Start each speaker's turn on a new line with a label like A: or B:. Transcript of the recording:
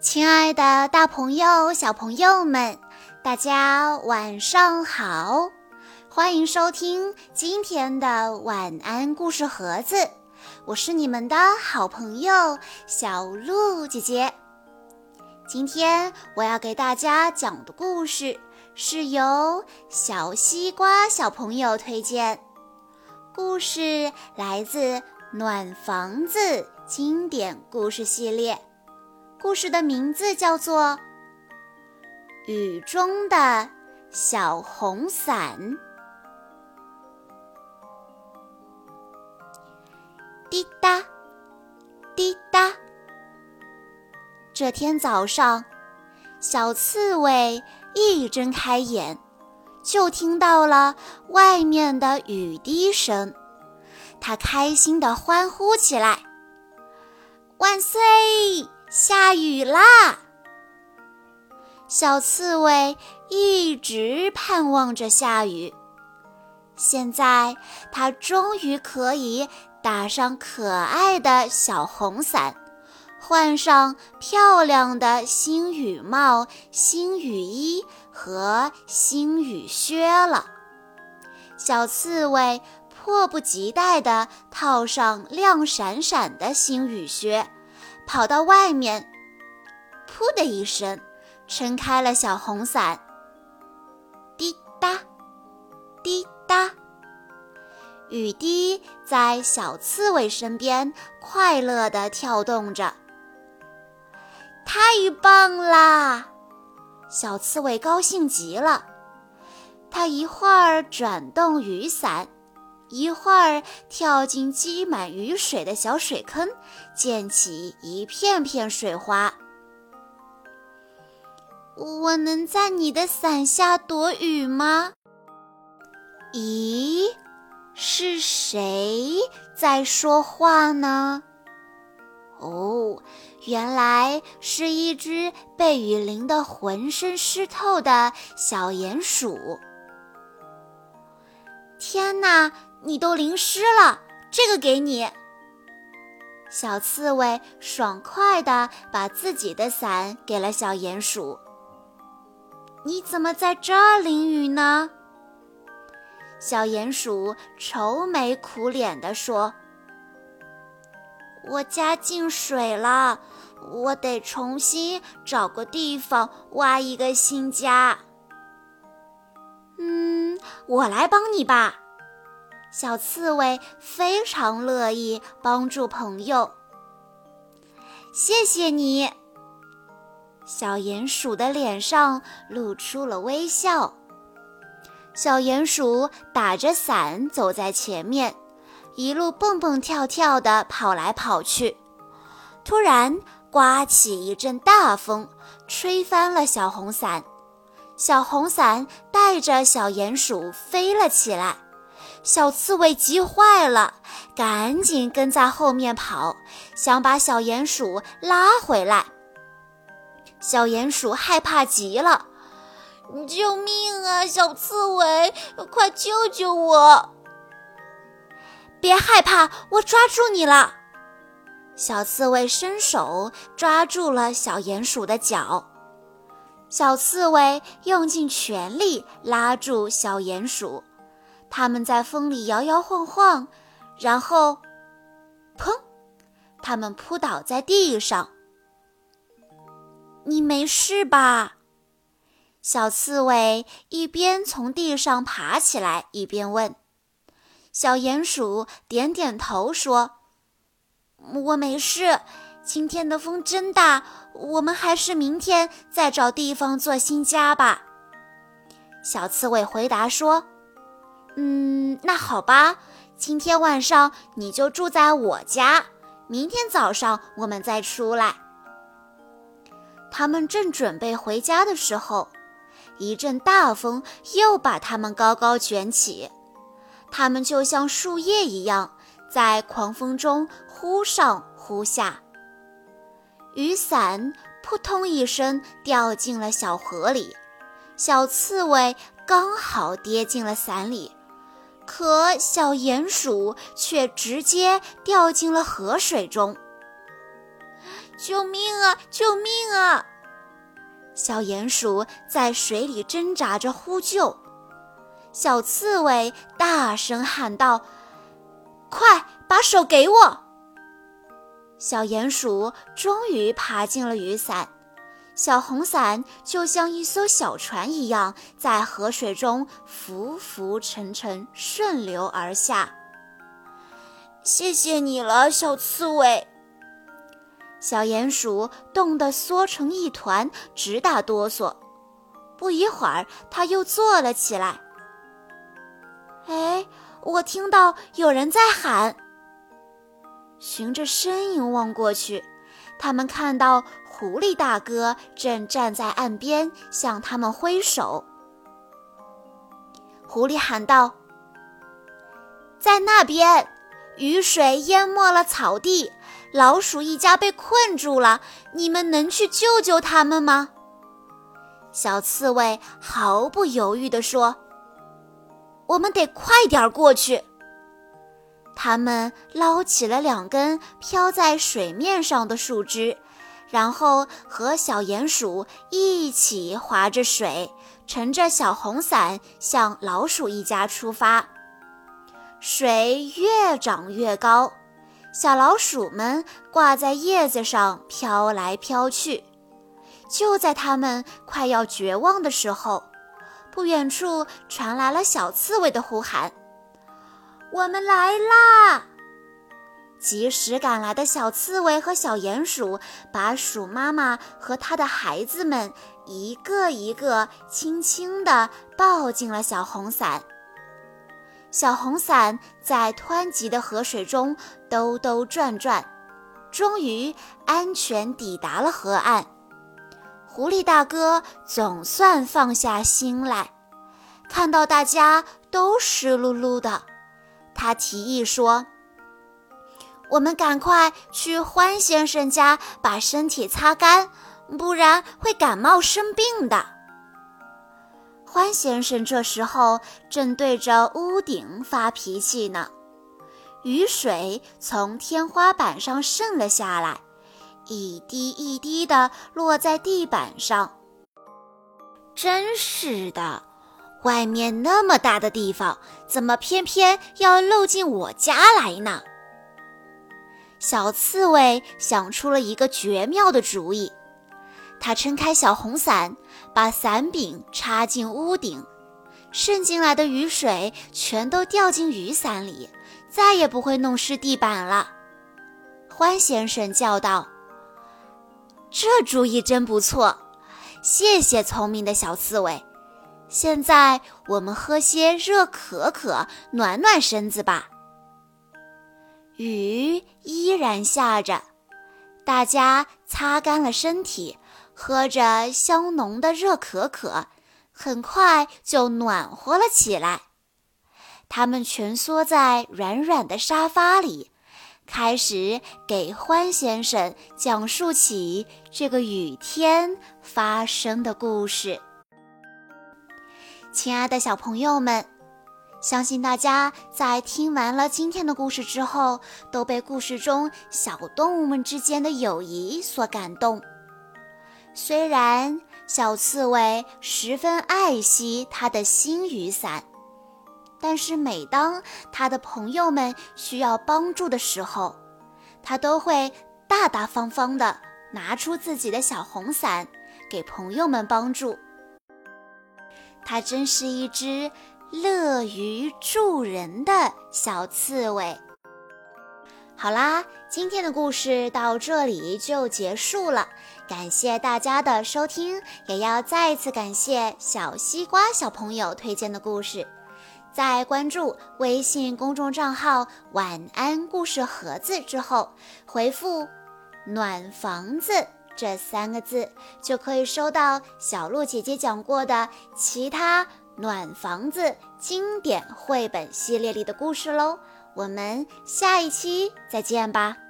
A: 亲爱的，大朋友、小朋友们，大家晚上好！欢迎收听今天的晚安故事盒子，我是你们的好朋友小鹿姐姐。今天我要给大家讲的故事是由小西瓜小朋友推荐，故事来自《暖房子》经典故事系列。故事的名字叫做《雨中的小红伞》。滴答，滴答。这天早上，小刺猬一睁开眼，就听到了外面的雨滴声，它开心地欢呼起来：“万岁！”下雨啦！小刺猬一直盼望着下雨，现在它终于可以打上可爱的小红伞，换上漂亮的新雨帽、新雨衣和新雨靴了。小刺猬迫不及待地套上亮闪闪的新雨靴。跑到外面，噗的一声，撑开了小红伞。滴答，滴答，雨滴在小刺猬身边快乐地跳动着。太棒啦！小刺猬高兴极了，它一会儿转动雨伞。一会儿跳进积满雨水的小水坑，溅起一片片水花。我能在你的伞下躲雨吗？咦，是谁在说话呢？哦，原来是一只被雨淋得浑身湿透的小鼹鼠。天哪！你都淋湿了，这个给你。小刺猬爽快地把自己的伞给了小鼹鼠。你怎么在这儿淋雨呢？小鼹鼠愁眉苦脸地说：“我家进水了，我得重新找个地方挖一个新家。”嗯，我来帮你吧。小刺猬非常乐意帮助朋友。谢谢你，小鼹鼠的脸上露出了微笑。小鼹鼠打着伞走在前面，一路蹦蹦跳跳地跑来跑去。突然，刮起一阵大风，吹翻了小红伞。小红伞带着小鼹鼠飞了起来。小刺猬急坏了，赶紧跟在后面跑，想把小鼹鼠拉回来。小鼹鼠害怕极了，“救命啊！小刺猬，快救救我！”别害怕，我抓住你了。小刺猬伸手抓住了小鼹鼠的脚，小刺猬用尽全力拉住小鼹鼠。他们在风里摇摇晃晃，然后，砰！他们扑倒在地上。你没事吧？小刺猬一边从地上爬起来，一边问。小鼹鼠点点头说：“我没事。今天的风真大，我们还是明天再找地方做新家吧。”小刺猬回答说。嗯，那好吧，今天晚上你就住在我家，明天早上我们再出来。他们正准备回家的时候，一阵大风又把他们高高卷起，他们就像树叶一样，在狂风中忽上忽下。雨伞扑通一声掉进了小河里，小刺猬刚好跌进了伞里。可小鼹鼠却直接掉进了河水中。救命啊！救命啊！小鼹鼠在水里挣扎着呼救。小刺猬大声喊道：“快把手给我！”小鼹鼠终于爬进了雨伞，小红伞就像一艘小船一样，在河水中浮浮沉沉，顺流而下。谢谢你了，小刺猬。小鼹鼠冻得缩成一团，直打哆嗦。不一会儿，它又坐了起来。哎，我听到有人在喊。循着声音望过去，他们看到狐狸大哥正站在岸边向他们挥手。狐狸喊道：“在那边，雨水淹没了草地。”老鼠一家被困住了，你们能去救救他们吗？小刺猬毫不犹豫地说：“我们得快点过去。”他们捞起了两根飘在水面上的树枝，然后和小鼹鼠一起划着水，乘着小红伞向老鼠一家出发。水越涨越高。小老鼠们挂在叶子上飘来飘去，就在它们快要绝望的时候，不远处传来了小刺猬的呼喊：“我们来啦！”及时赶来的小刺猬和小鼹鼠把鼠妈妈和它的孩子们一个一个轻轻地抱进了小红伞。小红伞在湍急的河水中兜兜转转，终于安全抵达了河岸。狐狸大哥总算放下心来，看到大家都湿漉漉的，他提议说：“我们赶快去欢先生家把身体擦干，不然会感冒生病的。”欢先生这时候正对着屋顶发脾气呢，雨水从天花板上渗了下来，一滴一滴地落在地板上。真是的，外面那么大的地方，怎么偏偏要漏进我家来呢？小刺猬想出了一个绝妙的主意。它撑开小红伞，把伞柄插进屋顶，渗进来的雨水全都掉进雨伞里，再也不会弄湿地板了。欢先生叫道：“这主意真不错，谢谢聪明的小刺猬。现在我们喝些热可可，暖暖身子吧。”雨依然下着，大家擦干了身体。喝着香浓的热可可，很快就暖和了起来。他们蜷缩在软软的沙发里，开始给欢先生讲述起这个雨天发生的故事。亲爱的小朋友们，相信大家在听完了今天的故事之后，都被故事中小动物们之间的友谊所感动。虽然小刺猬十分爱惜他的新雨伞，但是每当他的朋友们需要帮助的时候，他都会大大方方地拿出自己的小红伞，给朋友们帮助。它真是一只乐于助人的小刺猬。好啦，今天的故事到这里就结束了，感谢大家的收听，也要再次感谢小西瓜小朋友推荐的故事。在关注微信公众账号“晚安故事盒子”之后，回复“暖房子”这三个字，就可以收到小鹿姐姐讲过的其他暖房子经典绘本系列里的故事喽。我们下一期再见吧。